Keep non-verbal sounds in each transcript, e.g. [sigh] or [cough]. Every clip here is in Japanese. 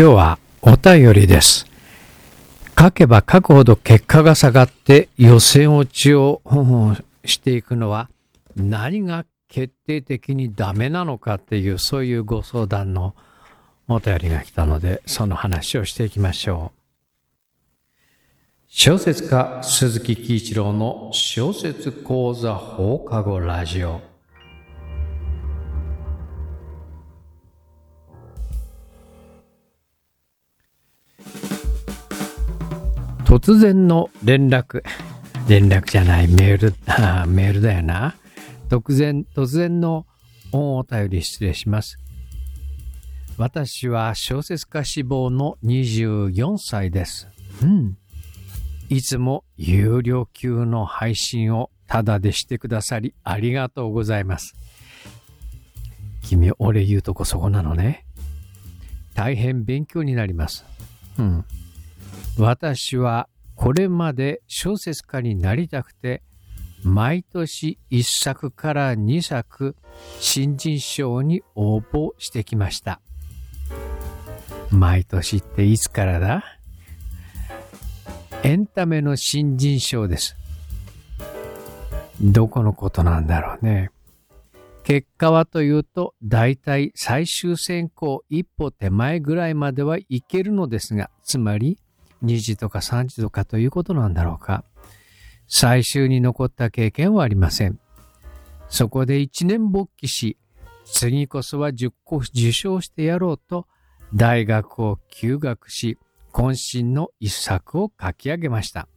今日はお便りです。書けば書くほど結果が下がって予選落ちをしていくのは何が決定的にダメなのかっていうそういうご相談のお便りが来たのでその話をしていきましょう。小説家鈴木喜一郎の小説講座放課後ラジオ。突然の連絡。連絡じゃない、メール、メールだよな。突然、突然のお便り失礼します。私は小説家志望の24歳です。うん。いつも有料級の配信をタダでしてくださりありがとうございます。君、俺言うとこそこなのね。大変勉強になります。うん。私はこれまで小説家になりたくて毎年1作から2作新人賞に応募してきました。毎年っていつからだ？エンタメの新人賞です。どこのことなんだろうね。結果はというと大体最終選考一歩手前ぐらいまではいけるのですがつまり2時とか3時とかということなんだろうか。最終に残った経験はありません。そこで一年勃起し、次こそは10個受賞してやろうと、大学を休学し、渾身の一作を書き上げました。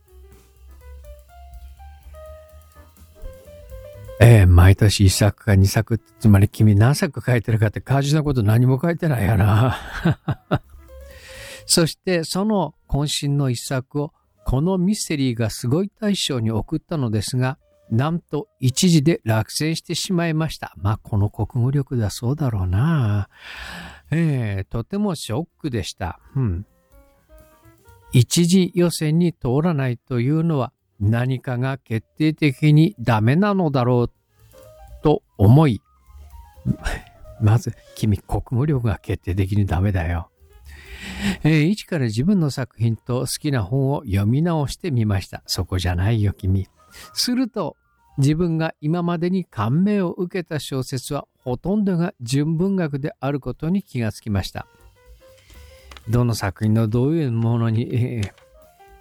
ええ毎年一作か二作、つまり君何作書いてるかって感じなこと何も書いてないやな。そしてその渾身の一作をこのミステリーがすごい大賞に送ったのですが、なんと一時で落選してしまいました。まあこの国語力だそうだろうな。ええとてもショックでした。うん。一次予選に通らないというのは何かが決定的にダメなのだろうと思い、[laughs] まず君国語力が決定的にダメだよ。えー一から自分の作品と好きな本を読み直してみました。そこじゃないよ、君。すると、自分が今までに感銘を受けた小説はほとんどが純文学であることに気がつきました。どの作品のどういうものに、えー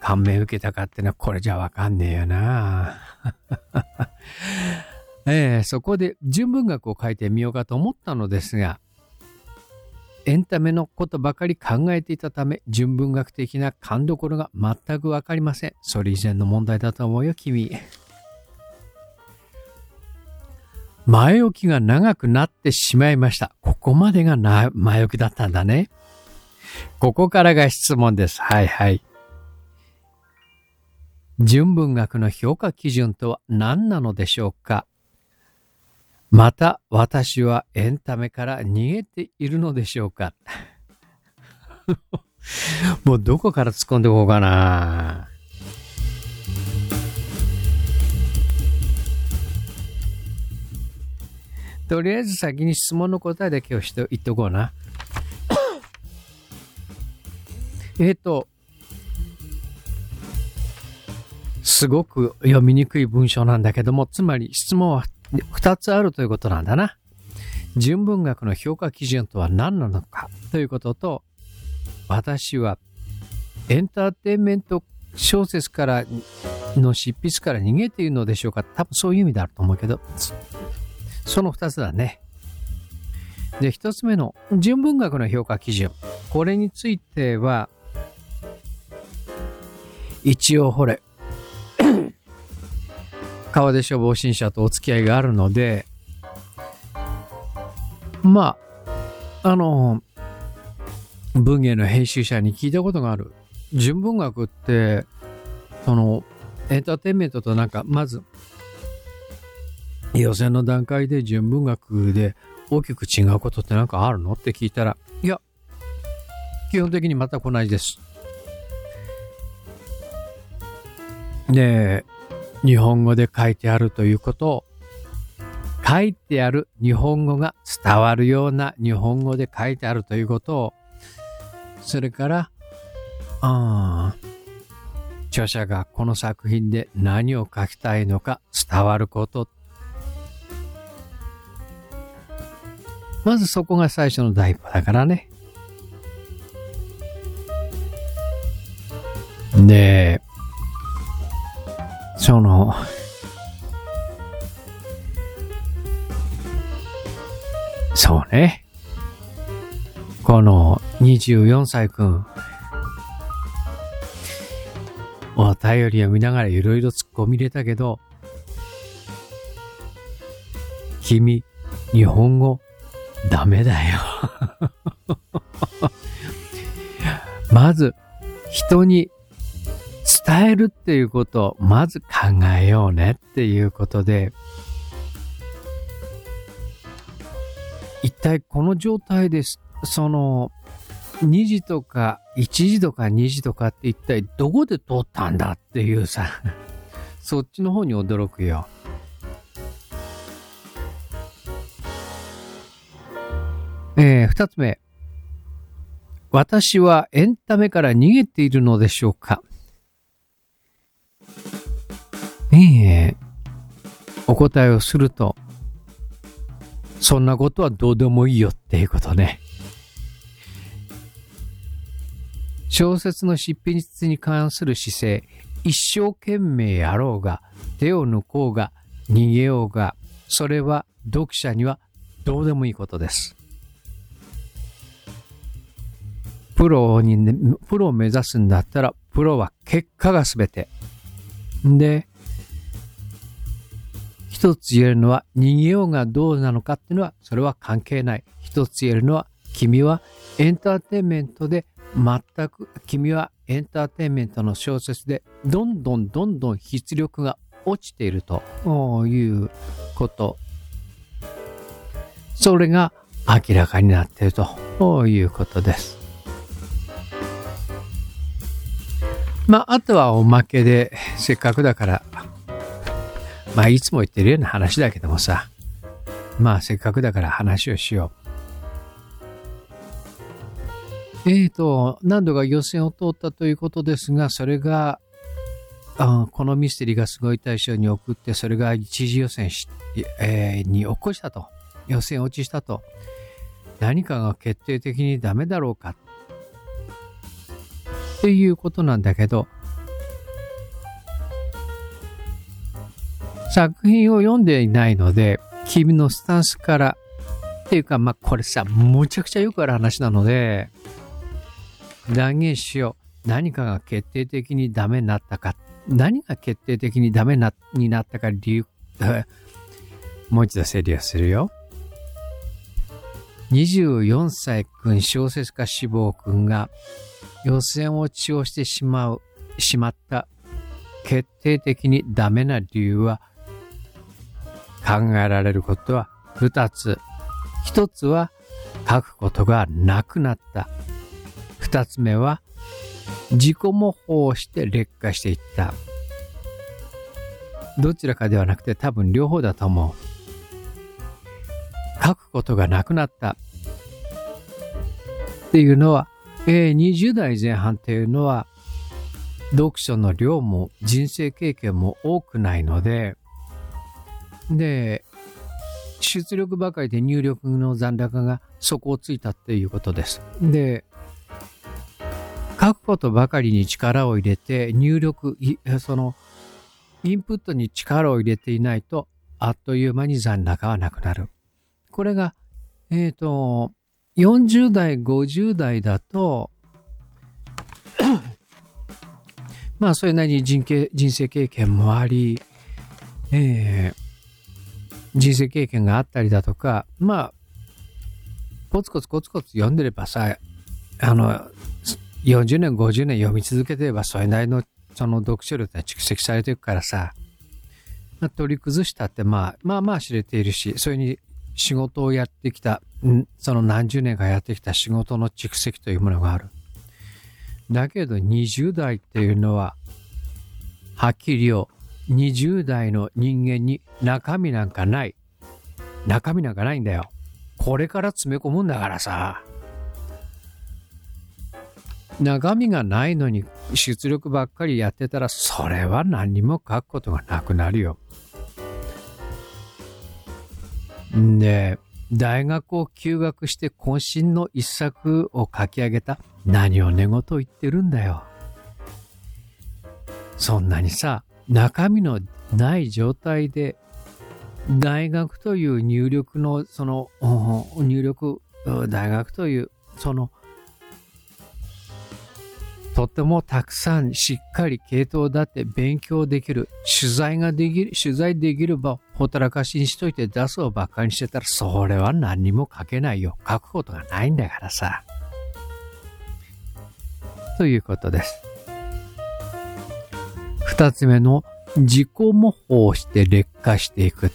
感銘を受けたかってのはこれじゃわかんねえよな。[laughs] えーそこで純文学を書いてみようかと思ったのですが、エンタメのことばかり考えていたため、純文学的な勘どころが全くわかりません。それ以前の問題だと思うよ、君。前置きが長くなってしまいました。ここまでがな前置きだったんだね。ここからが質問です。はいはい。純文学の評価基準とは何なのでしょうか？また私はエンタメから逃げているのでしょうか [laughs] もうどこから突っ込んでいこうかな。とりあえず先に質問の答えだけをして言っておこうな。[coughs] えっと、すごく読みにくい文章なんだけども、つまり質問は2つあるということなんだな。純文学の評価基準とは何なのかということと、私はエンターテインメント小説からの執筆から逃げているのでしょうか多分そういう意味であると思うけど、その2つだね。で、1つ目の純文学の評価基準。これについては、一応ほれ、川出消防新社とお付き合いがあるので、まあ、あの、文芸の編集者に聞いたことがある。純文学って、その、エンターテインメントとなんか、まず、予選の段階で純文学で大きく違うことってなんかあるのって聞いたら、いや、基本的に全く同じです。で、日本語で書いてあるということを、書いてある日本語が伝わるような日本語で書いてあるということを、それから、あ著者がこの作品で何を書きたいのか伝わること。まずそこが最初の第一歩だからね。で、その、そうね。この24歳くん、お便りを見ながらいろいろ突っ込み入れたけど、君、日本語、ダメだよ。[laughs] まず、人に伝えるっていうことをまず考えようねっていうことで、一体この状態です。その、2時とか1時とか2時とかって一体どこで通ったんだっていうさ、[laughs] そっちの方に驚くよ。えー、二つ目。私はエンタメから逃げているのでしょうか？ええお答えをすると、そんなことはどうでもいいよっていうことね。小説の執筆に関する姿勢、一生懸命やろうが、手を抜こうが、逃げようが、それは読者にはどうでもいいことです。プロに、ね、プロを目指すんだったら、プロは結果が全て。で、一つ言えるのは、逃げようがどうなのかっていうのは、それは関係ない。一つ言えるのは、君はエンターテインメントで全く、君はエンターテインメントの小説で、どんどんどんどん出力が落ちているということ。それが明らかになっているということです。まあ、あとはおまけで、せっかくだから、まあ、いつも言ってるような話だけどもさ、まあ、せっかくだから話をしよう。えーと、何度か予選を通ったということですが、それが、あこのミステリーがすごい大賞に送って、それが一次予選し、えー、に起こしたと。予選落ちしたと。何かが決定的にダメだろうか。っていうことなんだけど、作品を読んでいないので、君のスタンスから、っていうか、まあ、これさ、むちゃくちゃよくある話なので、断言しよう。何かが決定的にダメになったか。何が決定的にダメなになったか理由、[laughs] もう一度整理をするよ。24歳くん小説家志望くんが予選落ちをしてしまう、しまった決定的にダメな理由は考えられることは二つ。一つは書くことがなくなった。二つ目は自己模倣して劣化していった。どちらかではなくて多分両方だと思う。書くことがなくなった。っていうのはえー、20代前半っていうのは、読書の量も人生経験も多くないので、で、出力ばかりで入力の残高が底をついたっていうことです。で、書くことばかりに力を入れて入力、その、インプットに力を入れていないと、あっという間に残高はなくなる。これが、えっ、ー、と、40代、50代だと、まあ、それなりに人人生経験もあり、えー、人生経験があったりだとか、まあ、コツコツコツコツ読んでればさ、あの、40年、50年読み続けてれば、それなりのその読書量って蓄積されていくからさ、まあ、取り崩したって、まあ、まあまあ知れているし、それに仕事をやってきた、その何十年かやってきた仕事の蓄積というものがある。だけど20代っていうのは、はっきりよ、20代の人間に中身なんかない。中身なんかないんだよ。これから詰め込むんだからさ。中身がないのに出力ばっかりやってたら、それは何にも書くことがなくなるよ。んで、大学を休学して渾身の一作を書き上げた何を寝言言ってるんだよ。そんなにさ、中身のない状態で大学という入力のその入力大学というそのとてもたくさんしっかり系統だって勉強できる、取材ができる、取材できる場をほったらかしにしといて出すをばっかりにしてたら、それは何にも書けないよ。書くことがないんだからさ。ということです。二つ目の自己模倣して劣化していく。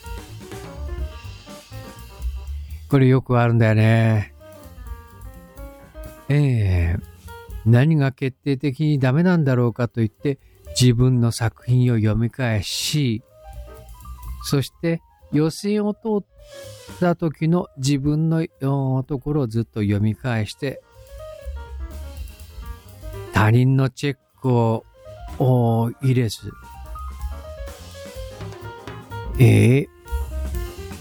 これよくあるんだよね。ええー何が決定的にダメなんだろうかと言って自分の作品を読み返し、そして予選を通った時の自分のところをずっと読み返して、他人のチェックを入れず、えー、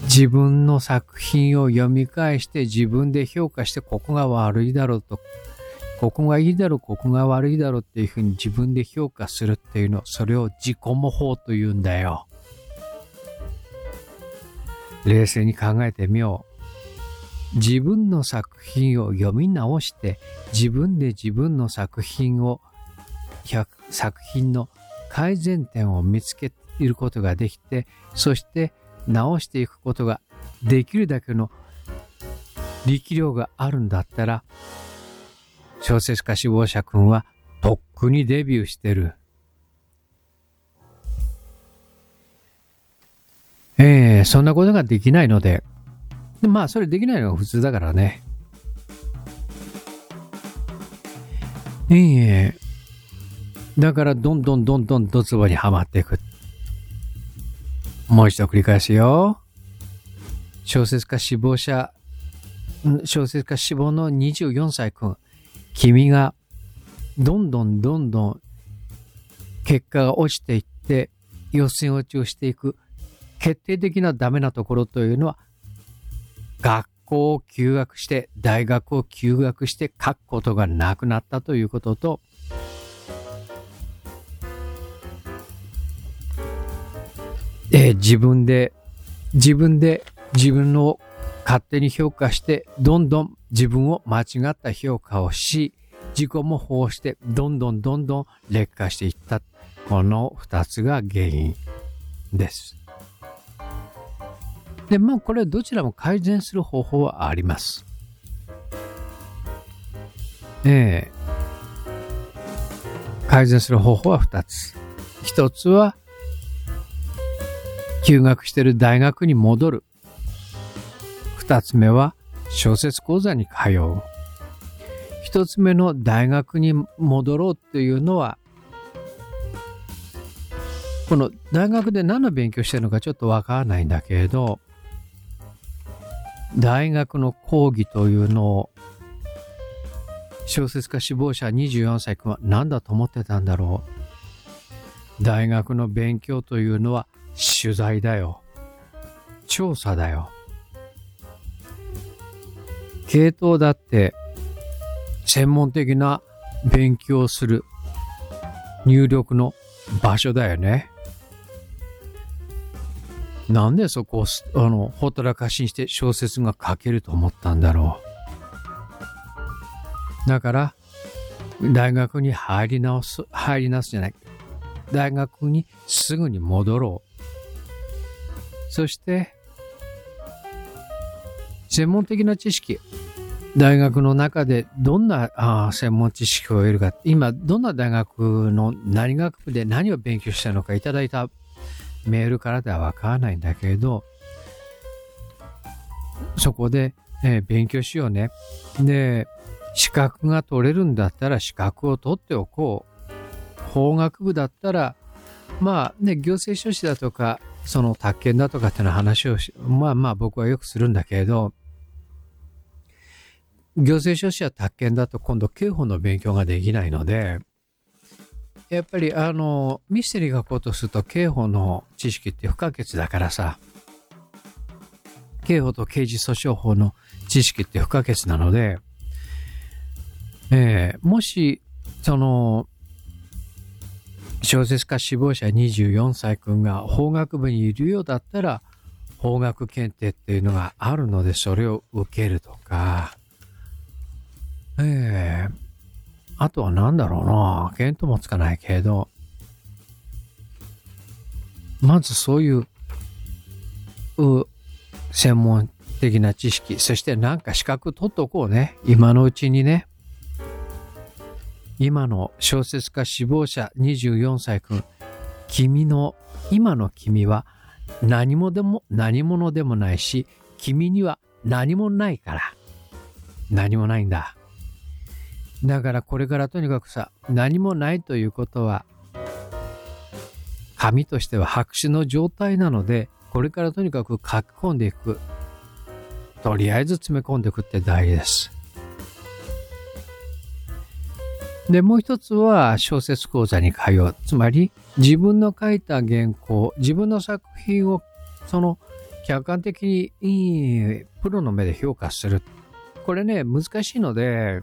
自分の作品を読み返して自分で評価してここが悪いだろうとここがいいだろう、ここが悪いだろうっていうふうに自分で評価するっていうの、それを自己模倣と言うんだよ。冷静に考えてみよう。自分の作品を読み直して、自分で自分の作品を、作品の改善点を見つけることができて、そして直していくことができるだけの力量があるんだったら、小説家志望者くんはとっくにデビューしてる。ええー、そんなことができないので、まあそれできないのが普通だからね。ええー、だからどんどんどんどんドツボにはまっていく。もう一度繰り返すよ。小説家志望者、小説家志望の24歳くん。君がどんどんどんどん結果が落ちていって予選落ちをしていく決定的なダメなところというのは学校を休学して大学を休学して書くことがなくなったということとえ自分で自分で自分を勝手に評価してどんどん自分を間違った評価をし自己模倣してどんどんどんどん劣化していったこの2つが原因です。でまあこれどちらも改善する方法はあります。えー、改善する方法は2つ。1つは休学してる大学に戻る。2つ目は小説講座に通う。一つ目の大学に戻ろうっていうのは、この大学で何の勉強してるのかちょっとわからないんだけれど、大学の講義というのを小説家志望者24歳君は何だと思ってたんだろう。大学の勉強というのは取材だよ。調査だよ。系統だって専門的な勉強する入力の場所だよね。なんでそこをあのほったらかしにして小説が書けると思ったんだろう。だから大学に入り直す、入り直すじゃない。大学にすぐに戻ろう。そして専門的な知識、大学の中でどんなあ専門知識を得るか、今どんな大学の何学部で何を勉強したのかいただいたメールからではわからないんだけれど、そこで、えー、勉強しようね。で、資格が取れるんだったら資格を取っておこう。法学部だったら、まあね、行政書士だとか、その宅建だとかっていうの話をまあまあ僕はよくするんだけれど、行政書士や宅建だと今度刑法の勉強ができないので、やっぱりあの、ミステリーがこうとすると刑法の知識って不可欠だからさ、刑法と刑事訴訟法の知識って不可欠なので、えー、もし、その、小説家志望者24歳くんが法学部にいるようだったら、法学検定っていうのがあるので、それを受けるとか、ええー、あとは何だろうな、見当もつかないけど、まずそういう、う、専門的な知識、そしてなんか資格取っとこうね。今のうちにね。今の小説家志望者24歳くん、君の、今の君は何もでも何者でもないし、君には何もないから。何もないんだ。だからこれからとにかくさ、何もないということは、紙としては白紙の状態なので、これからとにかく書き込んでいく。とりあえず詰め込んでいくって大事です。で、もう一つは小説講座に通う。つまり、自分の書いた原稿、自分の作品を、その、客観的にいいプロの目で評価する。これね、難しいので、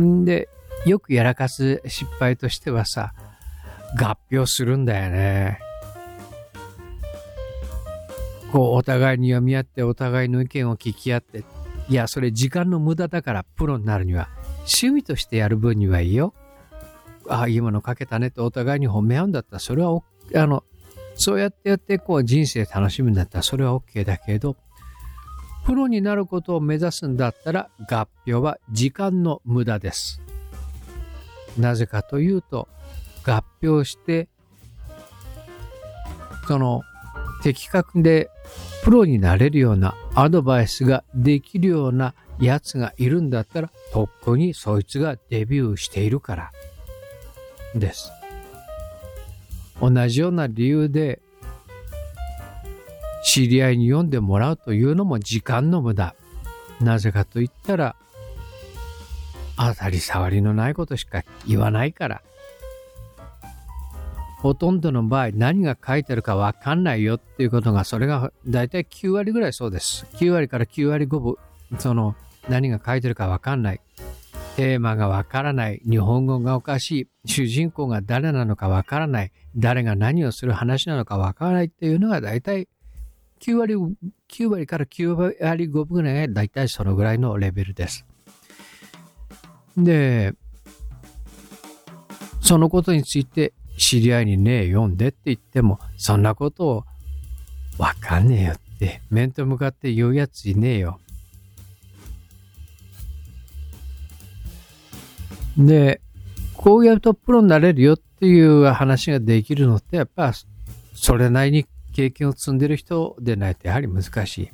んで、よくやらかす失敗としてはさ、合評するんだよね。こう、お互いに読み合って、お互いの意見を聞き合って、いや、それ時間の無駄だからプロになるには、趣味としてやる分にはいいよ。ああ、いいもの書けたねってお互いに褒め合うんだったら、それは、あの、そうやってやって、こう、人生楽しむんだったら、それは OK だけど、プロになることを目指すんだったら、合併は時間の無駄です。なぜかというと、合併して、その、的確でプロになれるようなアドバイスができるようなやつがいるんだったら、とっくにそいつがデビューしているからです。同じような理由で、知り合いに読んでもらうというのも時間の無駄。なぜかと言ったら、当たり障りのないことしか言わないから。ほとんどの場合何が書いてるかわかんないよっていうことが、それが大体9割ぐらいそうです。9割から9割5分、その何が書いてるかわかんない。テーマがわからない。日本語がおかしい。主人公が誰なのかわからない。誰が何をする話なのかわからないっていうのが大体9割、9割から9割5分ぐらいが大体そのぐらいのレベルです。で、そのことについて知り合いにね、読んでって言っても、そんなことをわかんねえよって、面と向かって言うやついねえよ。で、こうやるとプロになれるよっていう話ができるのって、やっぱそれなりに経験を積んでる人でないとやはり難しい。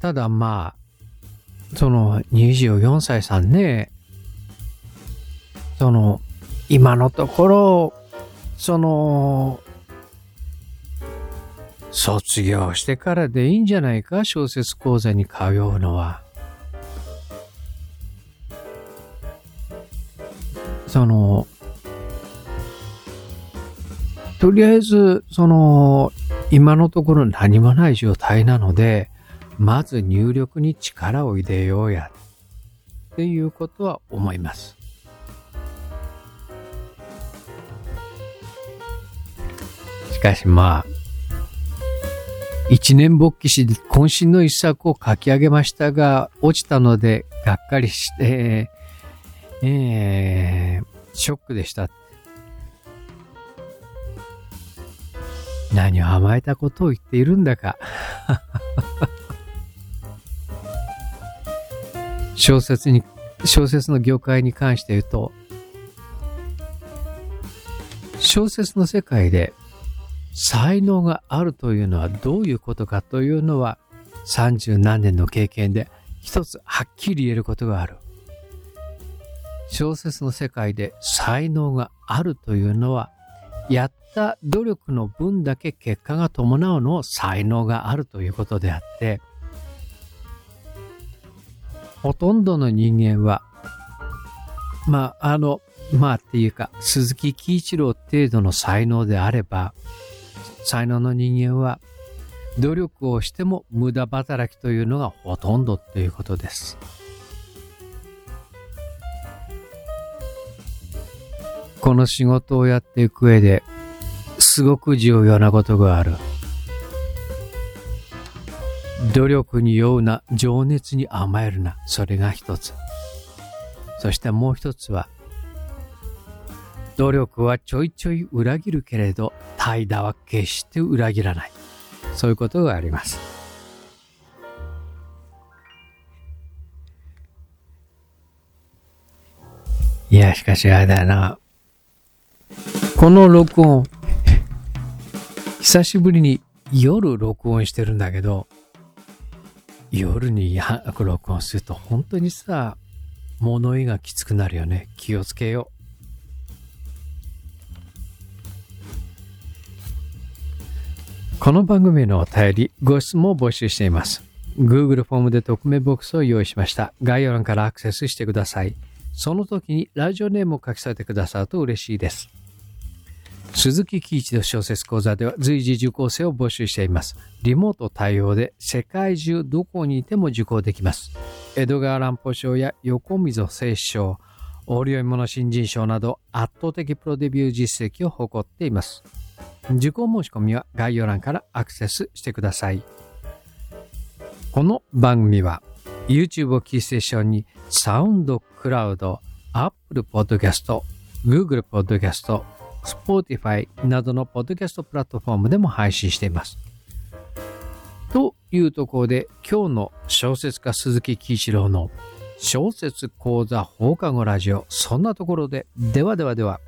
ただまあ、その24歳さんね、その、今のところ、その、卒業してからでいいんじゃないか小説講座に通うのは。その、とりあえず、その、今のところ何もない状態なので、まず入力に力を入れようや、っていうことは思います。しかしまあ、一年勃起し、渾身の一作を書き上げましたが、落ちたので、がっかりして、えー、ショックでした。何を甘えたことを言っているんだか。[laughs] 小説に、小説の業界に関して言うと、小説の世界で才能があるというのはどういうことかというのは三十何年の経験で一つはっきり言えることがある。小説の世界で才能があるというのは、やった努力の分だけ結果が伴うのを才能があるということであって、ほとんどの人間は、まあ、あの、まあっていうか、鈴木喜一郎程度の才能であれば、才能の人間は、努力をしても無駄働きというのがほとんどということです。この仕事をやっていく上ですごく重要なことがある。努力に酔うな、情熱に甘えるな。それが一つ。そしてもう一つは、努力はちょいちょい裏切るけれど、怠惰は決して裏切らない。そういうことがあります。いや、しかしあれだな。この録音、久しぶりに夜録音してるんだけど、夜に録音すると本当にさ、物言いがきつくなるよね。気をつけよう。この番組のお便り、ご質問を募集しています。Google フォームで匿名ボックスを用意しました。概要欄からアクセスしてください。その時にラジオネームを書き添えてくださると嬉しいです。鈴木喜一の小説講座では随時受講生を募集しています。リモート対応で世界中どこにいても受講できます。江戸川乱歩賞や横溝正史賞、折り物新人賞など圧倒的プロデビュー実績を誇っています。受講申し込みは概要欄からアクセスしてください。この番組は YouTube をキーステーションにサウンドクラウド、Apple Podcast、Google Podcast、Spotify などのポッドキャストプラットフォームでも配信しています。というところで今日の小説家鈴木喜一郎の小説講座放課後ラジオそんなところでではではでは